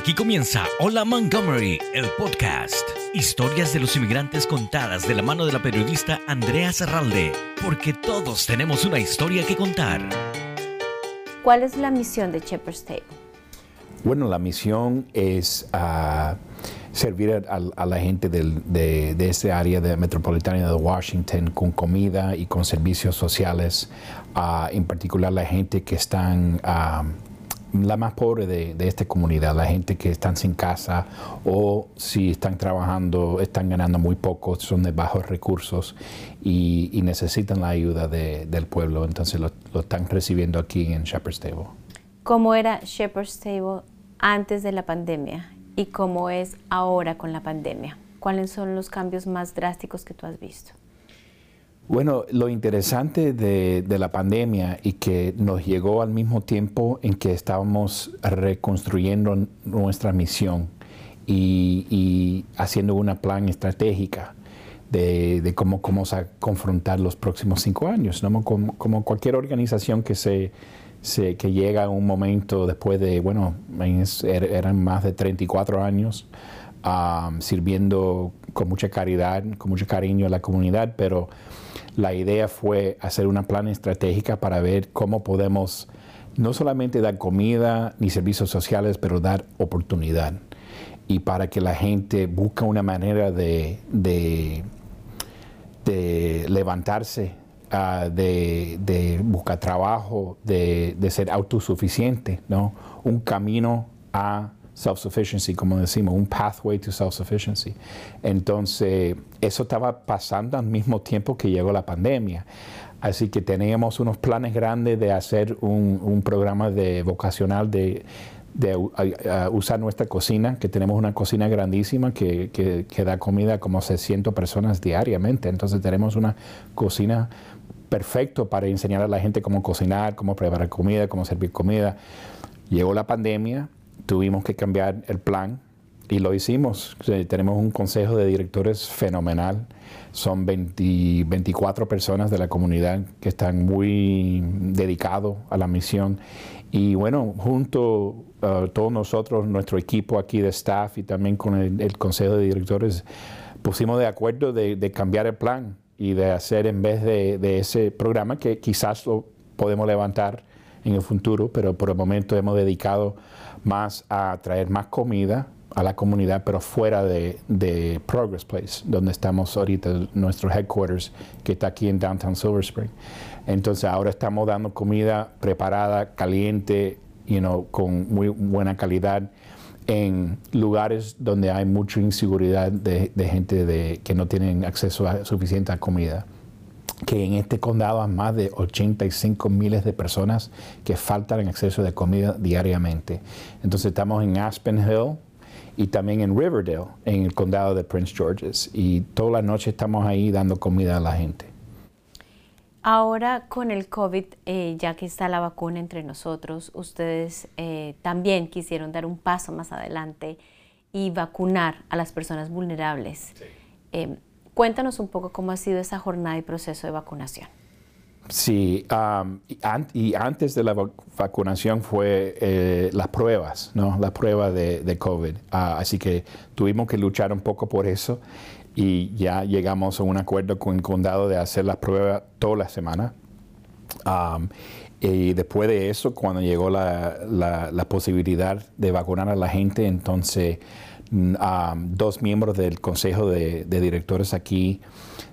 Aquí comienza Hola Montgomery, el podcast. Historias de los inmigrantes contadas de la mano de la periodista Andrea Serralde, porque todos tenemos una historia que contar. ¿Cuál es la misión de Shepherd's Table? Bueno, la misión es uh, servir a, la gente del, de, de este área de metropolitana de Washington con comida y con servicios sociales, uh, en particular la gente que están... Uh, la más pobre de, esta comunidad, la gente que están sin casa o si están trabajando, están ganando muy poco, son de bajos recursos y, necesitan la ayuda del pueblo, entonces lo, están recibiendo aquí en Shepherd's Table. ¿Cómo era Shepherd's Table antes de la pandemia y cómo es ahora con la pandemia? ¿Cuáles son los cambios más drásticos que tú has visto? Bueno, lo interesante de, la pandemia y que nos llegó al mismo tiempo en que estábamos reconstruyendo nuestra misión y, haciendo una plan estratégica de, cómo, cómo confrontar los próximos cinco años, como, cualquier organización que se, que llega a un momento después de, bueno, er, eran más de 34 años ah, sirviendo con mucha caridad, con mucho cariño a la comunidad, pero la idea fue hacer una plan estratégica para ver cómo podemos no solamente dar comida ni servicios sociales, pero dar oportunidad. Y para que la gente busque una manera de, de, levantarse, ah, de, buscar trabajo, de, de ser autosuficiente, ¿no? Un camino a self-sufficiency, como decimos, un pathway to self-sufficiency. Entonces, eso estaba pasando al mismo tiempo que llegó la pandemia. Así que teníamos unos planes grandes de hacer un, programa de vocacional de, usar nuestra cocina, que tenemos una cocina grandísima que, que, da comida a como 600 personas diariamente. Entonces tenemos una cocina perfecta para enseñar a la gente cómo cocinar, cómo preparar comida, cómo servir comida. Llegó la pandemia, tuvimos que cambiar el plan y lo hicimos. tenemos un consejo de directores fenomenal. Son 24 personas de la comunidad que están muy dedicados a la misión. Y bueno, junto a uh, todos nosotros, nuestro equipo aquí de staff y también con el, consejo de directores, pusimos de acuerdo de, cambiar el plan y de hacer en vez de, de ese programa que quizás lo podemos levantar en el futuro, pero por el momento hemos dedicado más a traer más comida a la comunidad, pero fuera de, de, Progress Place, donde estamos ahorita, nuestro headquarters, que está aquí en Downtown Silver Spring. Entonces ahora estamos dando comida preparada, caliente, you know, con muy buena calidad en lugares donde hay mucha inseguridad de, gente de, que no tienen acceso a suficiente a comida que en este condado hay más de 85 miles de personas que faltan en acceso de comida diariamente. Entonces estamos en Aspen Hill y también en Riverdale, en el condado de Prince George's. Y toda la noche estamos ahí dando comida a la gente. Ahora con el COVID, eh, ya que está la vacuna entre nosotros, ustedes eh, también quisieron dar un paso más adelante y vacunar a las personas vulnerables. Sí. Eh, Cuéntanos un poco cómo ha sido esa jornada y proceso de vacunación. Sí, y, antes de la vacunación fue eh, las pruebas, ¿no? Las pruebas de, COVID. Ah, así que tuvimos que luchar un poco por eso y ya llegamos a un acuerdo con el condado de hacer las pruebas toda la semana. y después de eso, cuando llegó la, la posibilidad de vacunar a la gente, entonces dos miembros del consejo de, directores aquí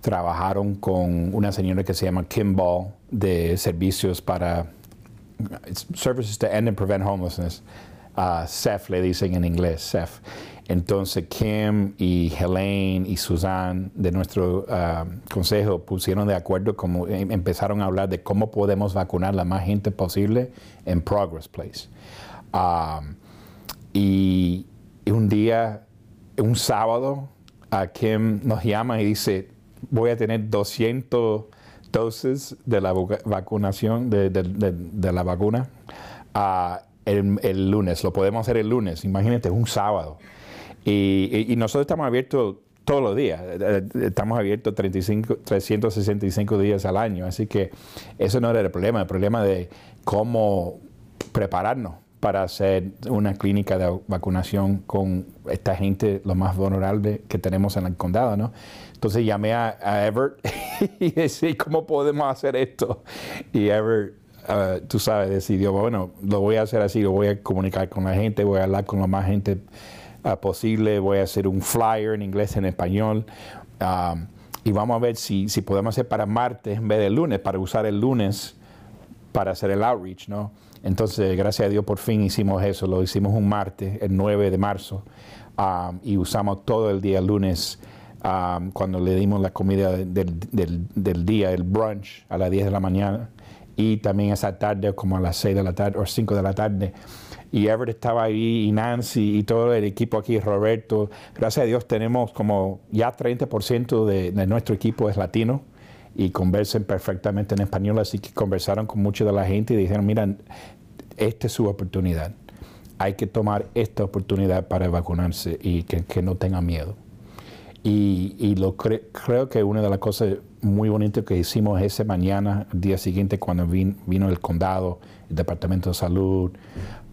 trabajaron con una señora que se llama Kim Ball de servicios para Services to End and Prevent Homelessness. Uh, CEF le dicen en inglés, CEF. Entonces Kim y Helene y Suzanne de nuestro consejo pusieron de acuerdo, como em, empezaron a hablar de cómo podemos vacunar la más gente posible en Progress Place. y un día, un sábado, a Kim nos llama y dice, voy a tener 200 dosis de la vacunación, de, la vacuna, uh, el, lunes. Lo podemos hacer el lunes, imagínate, un sábado. Y, nosotros estamos abiertos todos los días. Estamos abiertos 35, 365 días al año. Así que eso no era el problema. El problema de cómo prepararnos para hacer una clínica de vacunación con esta gente, lo más vulnerable que tenemos en el condado, ¿no? Entonces llamé a, Everett y dije, ¿cómo podemos hacer esto? Y Everett, uh, tú sabes, decidió, bueno, lo voy a hacer así, lo voy a comunicar con la gente, voy a hablar con la más gente uh, posible, voy a hacer un flyer en inglés, en español. Um, y vamos a ver si, si podemos hacer para martes en vez del lunes, para usar el lunes para hacer el outreach, ¿no? Entonces, gracias a Dios, por fin hicimos eso. Lo hicimos un martes, el 9 de marzo, um, y usamos todo el día lunes um, cuando le dimos la comida del, día, el brunch, a las 10 de la mañana, y también esa tarde, como a las 6 de la tarde o 5 de la tarde. Y Everett estaba ahí, y Nancy, y todo el equipo aquí, Roberto. Gracias a Dios tenemos como ya 30% de, de nuestro equipo es latino y conversen perfectamente en español, así que conversaron con mucha de la gente y dijeron, mira, esta es su oportunidad. Hay que tomar esta oportunidad para vacunarse y que, no tenga miedo. Y, lo creo que una de las cosas muy bonitas que hicimos ese mañana, el día siguiente, cuando vino el condado, el Departamento de Salud,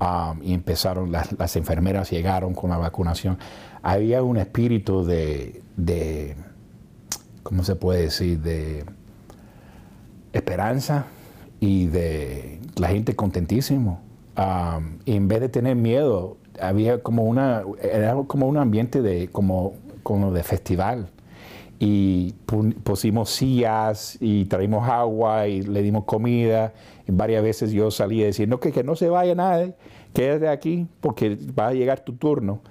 um, y empezaron, las, las, enfermeras llegaron con la vacunación, había un espíritu de, de ¿cómo se puede decir?, de esperanza y de la gente contentísimo. y en vez de tener miedo, había como una, era como un ambiente de, como, como de festival. Y pusimos sillas y traímos agua y le dimos comida. Y varias veces yo salía diciendo que, que no se vaya nadie, quédate aquí porque va a llegar tu turno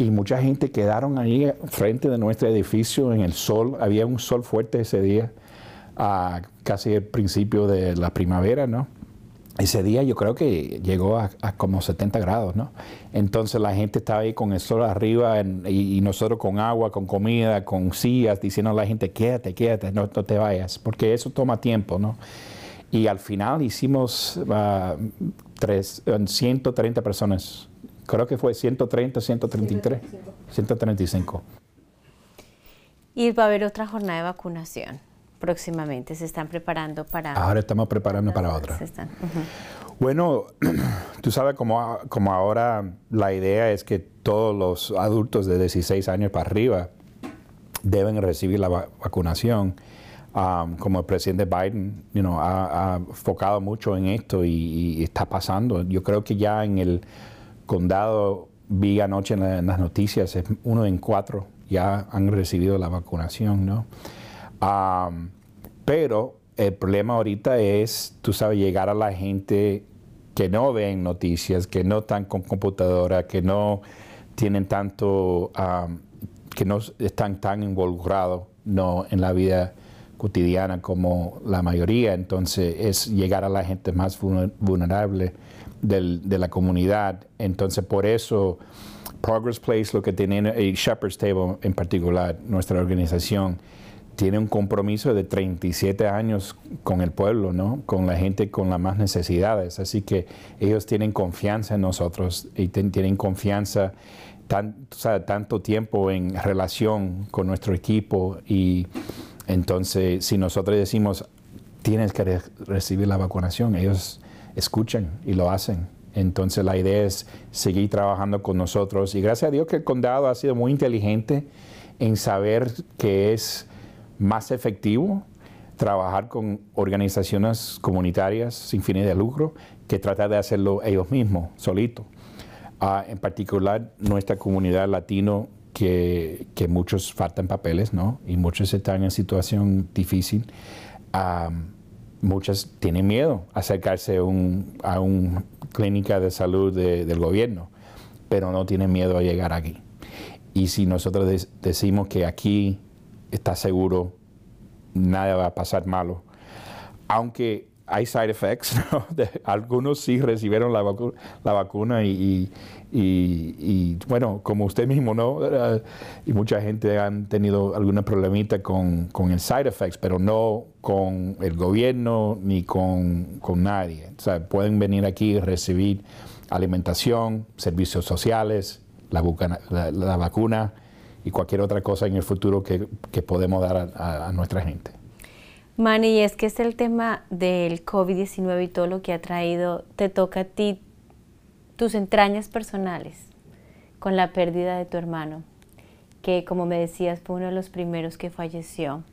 y mucha gente quedaron ahí frente de nuestro edificio en el sol. Había un sol fuerte ese día, casi el principio de la primavera, ¿no? Ese día yo creo que llegó a, como 70 grados, ¿no? Entonces la gente estaba ahí con el sol arriba y, nosotros con agua, con comida, con sillas, diciendo a la gente, quédate, quédate, no, te vayas, porque eso toma tiempo, ¿no? Y al final hicimos uh, tres, 130 personas creo que fue 130, 133, 135. Y va a haber otra jornada de vacunación próximamente. ¿Se están preparando para...? Ahora estamos preparando para otra. Bueno, tú sabes como, como ahora la idea es que todos los adultos de 16 años para arriba deben recibir la vacunación. Um, como el presidente Biden you know, ha, enfocado mucho en esto y, está pasando. Yo creo que ya en el condado, vi anoche en, las noticias, es uno en cuatro ya han recibido la vacunación, ¿no? pero el problema ahorita es, tú sabes, llegar a la gente que no ven noticias, que no están con computadora, que no tienen tanto, que no están tan involucrados no, en la vida cotidiana como la mayoría. Entonces es llegar a la gente más vulnerable de la comunidad. Entonces, por eso, Progress Place, lo que tiene, y Shepherd's Table en particular, nuestra organización, tiene un compromiso de 37 años con el pueblo, ¿no? con la gente con las más necesidades. Así que ellos tienen confianza en nosotros y tienen confianza tanto tiempo en relación con nuestro equipo y entonces si nosotros decimos tienes que recibir la vacunación, ellos escuchan y lo hacen. Entonces la idea es seguir trabajando con nosotros y gracias a Dios que el condado ha sido muy inteligente en saber que es más efectivo trabajar con organizaciones comunitarias sin fines de lucro que tratar de hacerlo ellos mismos, solitos. Ah, en particular, nuestra comunidad latino, que, muchos faltan papeles, ¿no? Y muchos están en situación difícil. Ah, muchas tienen miedo acercarse a una clínica de salud del gobierno, pero no tienen miedo a llegar aquí. Y si nosotros decimos que aquí está seguro, nada va a pasar malo, aunque hay side effects, algunos sí recibieron la, la vacuna y, y, bueno, como usted mismo, ¿no? Y mucha gente han tenido alguna problemita con, con, el side effects, pero no con el gobierno ni con, nadie. O sea, pueden venir aquí y recibir alimentación, servicios sociales, la, la, vacuna y cualquier otra cosa en el futuro que, podemos dar a nuestra gente. Manny, es que es el tema del COVID-19 y todo lo que ha traído, te toca a ti tus entrañas personales con la pérdida de tu hermano, que como me decías fue uno de los primeros que falleció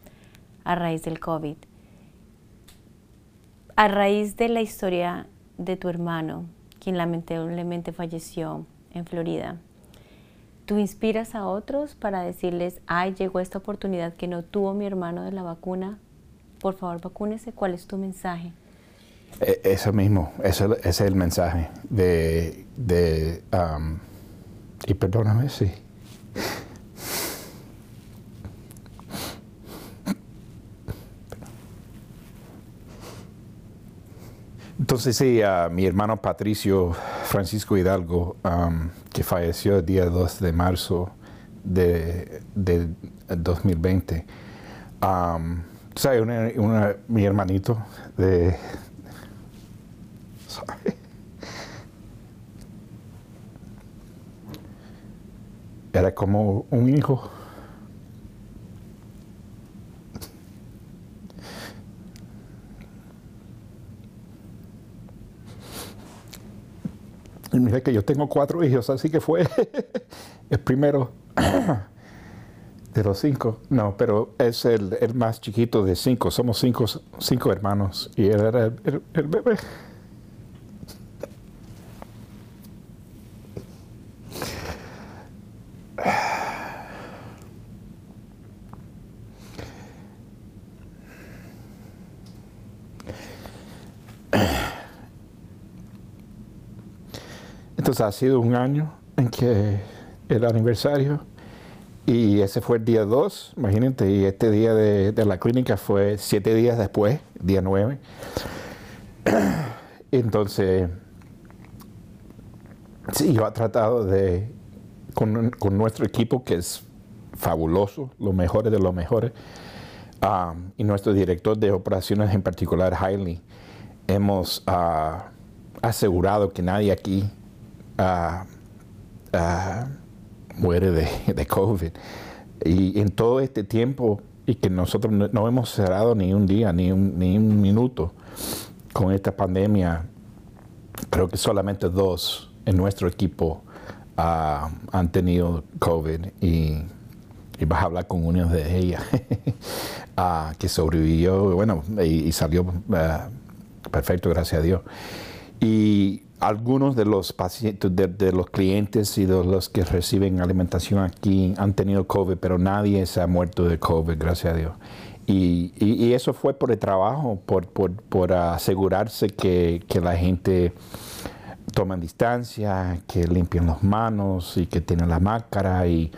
a raíz del COVID. A raíz de la historia de tu hermano, quien lamentablemente falleció en Florida, ¿tú inspiras a otros para decirles, ay, llegó esta oportunidad que no tuvo mi hermano de la vacuna? Por favor, vacúnese. ¿Cuál es tu mensaje? E, eso mismo, eso, ese es el mensaje de, de um, y perdóname, sí. Entonces sí, a mi hermano Patricio Francisco Hidalgo, um, que falleció el día 2 de marzo de, 2020. Um, ¿Sabes? mi hermanito de... Era como un hijo. Y mira que yo tengo cuatro hijos, así que fue el primero de los cinco. No, pero es el, más chiquito de cinco. Somos cinco, cinco hermanos y él era el bebé. Entonces ha sido un año en que el aniversario y ese fue el día 2, imagínate, y este día de, la clínica fue siete días después, día 9. Entonces, sí, yo he tratado de, con, nuestro equipo que es fabuloso, los mejores de los mejores, um, y nuestro director de operaciones en particular, Hailey, hemos uh, asegurado que nadie aquí muere de, COVID. Y en todo este tiempo, y que nosotros no, hemos cerrado ni un día, ni un, ni un minuto con esta pandemia, creo que solamente dos en nuestro equipo ah, han tenido COVID y, vas a hablar con una de ellas uh, que sobrevivió bueno, y, salió ah, perfecto, gracias a Dios. Y algunos de los pacientes, de, los clientes y de los que reciben alimentación aquí han tenido COVID, pero nadie se ha muerto de COVID, gracias a Dios. Y, eso fue por el trabajo, por, asegurarse que, la gente toma distancia, que limpian las manos y que tienen la máscara y,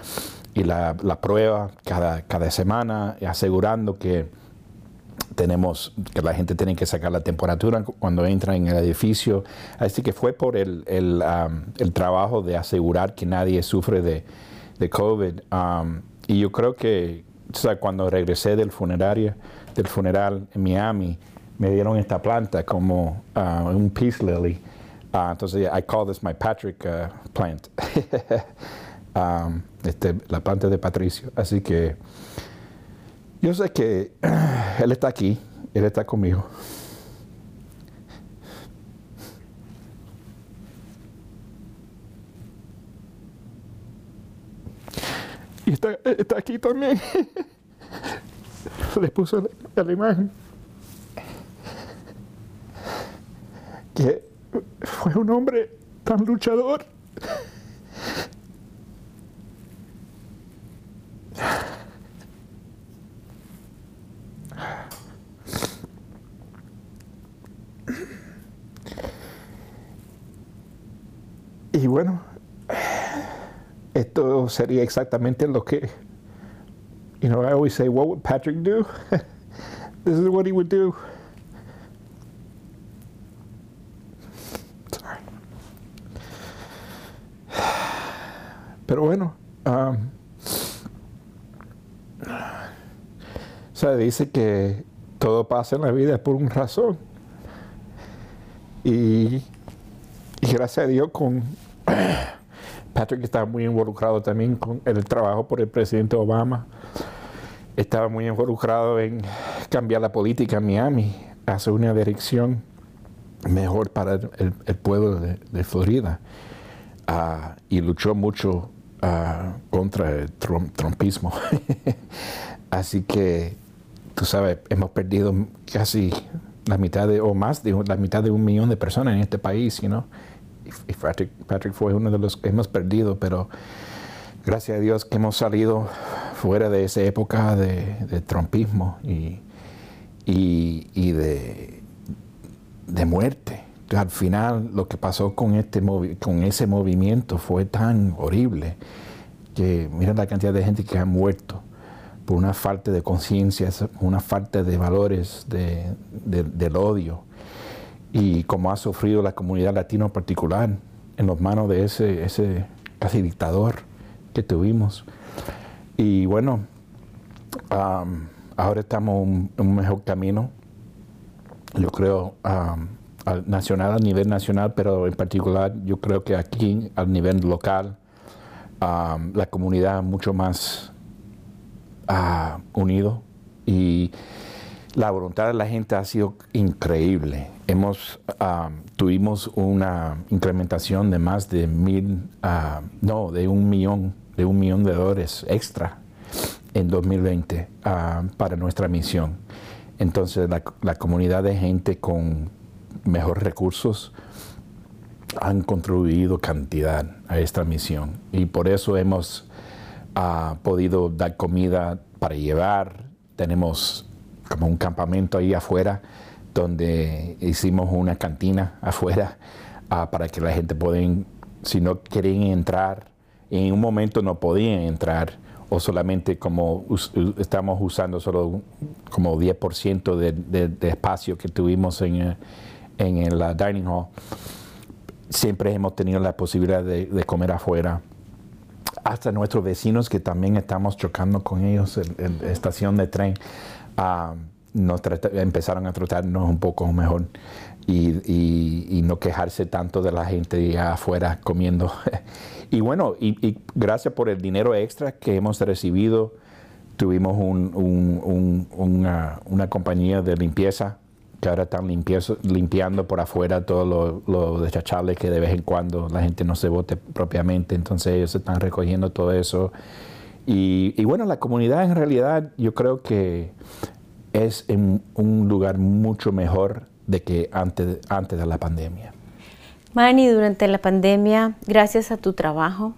la, prueba cada, semana, asegurando que tenemos que la gente tiene que sacar la temperatura cuando entra en el edificio. Así que fue por el, el, um, el trabajo de asegurar que nadie sufre de, de COVID. Um, y yo creo que o sea, cuando regresé del funerario, del funeral en Miami, me dieron esta planta como uh, un peace lily. Uh, entonces, I call this my Patrick uh, plant. um, este, la planta de Patricio. Así que yo sé que Él está aquí, Él está conmigo. Y está, está aquí también. Le puso la imagen. Que fue un hombre tan luchador. Y bueno, esto sería exactamente lo que, you know, I always say, what would Patrick do? this is what he would do. Pero bueno, um, se dice que todo pasa en la vida por una razón. Y, y gracias a Dios con Patrick estaba muy involucrado también con el trabajo por el presidente Obama. Estaba muy involucrado en cambiar la política en Miami, hacer una dirección mejor para el, pueblo de, Florida. Ah, y luchó mucho ah, contra el trumpismo. Así que, tú sabes, hemos perdido casi la mitad o más de la mitad de un millón de personas en este país, you Y Patrick, fue uno de los que hemos perdido, pero gracias a Dios que hemos salido fuera de esa época de, trumpismo y, y, de, de muerte. Al final lo que pasó con, este con ese movimiento fue tan horrible que mira la cantidad de gente que ha muerto por una falta de conciencia, una falta de valores del odio y como ha sufrido la comunidad latina en particular en las manos de ese, ese casi dictador que tuvimos. Y bueno, ahora estamos en un, mejor camino. Yo creo nacional, a nivel nacional, pero en particular yo creo que aquí, a nivel local, la comunidad mucho más uh, unido y la voluntad de la gente ha sido increíble. Hemos, tuvimos una incrementación de más de mil, no, de un millón, de un millón de dólares extra en 2020 para nuestra misión. Entonces la, la, comunidad de gente con mejores recursos han contribuido cantidad a esta misión y por eso hemos uh, podido dar comida para llevar. Tenemos como un campamento ahí afuera donde hicimos una cantina afuera uh, para que la gente pueda, si no querían entrar, en un momento no podían entrar o solamente como estamos usando solo como 10% de, de, espacio que tuvimos en, en el dining hall, siempre hemos tenido la posibilidad de, comer afuera. Hasta nuestros vecinos que también estamos chocando con ellos en, la estación de tren, uh, nos empezaron a tratarnos un poco mejor y, no quejarse tanto de la gente afuera comiendo. y bueno, y, gracias por el dinero extra que hemos recibido, tuvimos una, una compañía de limpieza que ahora están limpiando por afuera todos los lo que de vez en cuando la gente no se vote propiamente, entonces ellos están recogiendo todo eso. Y, bueno, la comunidad en realidad yo creo que es en un lugar mucho mejor de que antes, antes de la pandemia. Manny, durante la pandemia, gracias a tu trabajo,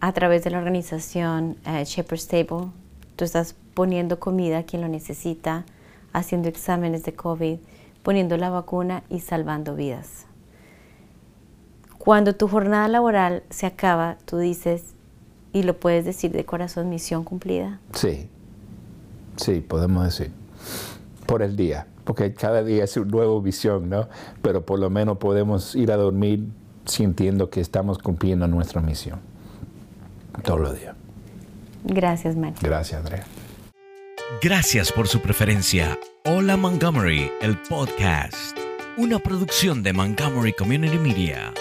a través de la organización uh, Shepherd's Table, tú estás poniendo comida a quien lo necesita, haciendo exámenes de COVID, poniendo la vacuna y salvando vidas. Cuando tu jornada laboral se acaba, tú dices, y lo puedes decir de corazón, misión cumplida. Sí, sí, podemos decir. Por el día, porque cada día es una nueva visión, ¿no? Pero por lo menos podemos ir a dormir sintiendo que estamos cumpliendo nuestra misión. Todos los días. Gracias, Mario. Gracias, Andrea. Gracias por su preferencia. Hola Montgomery, el podcast. Una producción de Montgomery Community Media.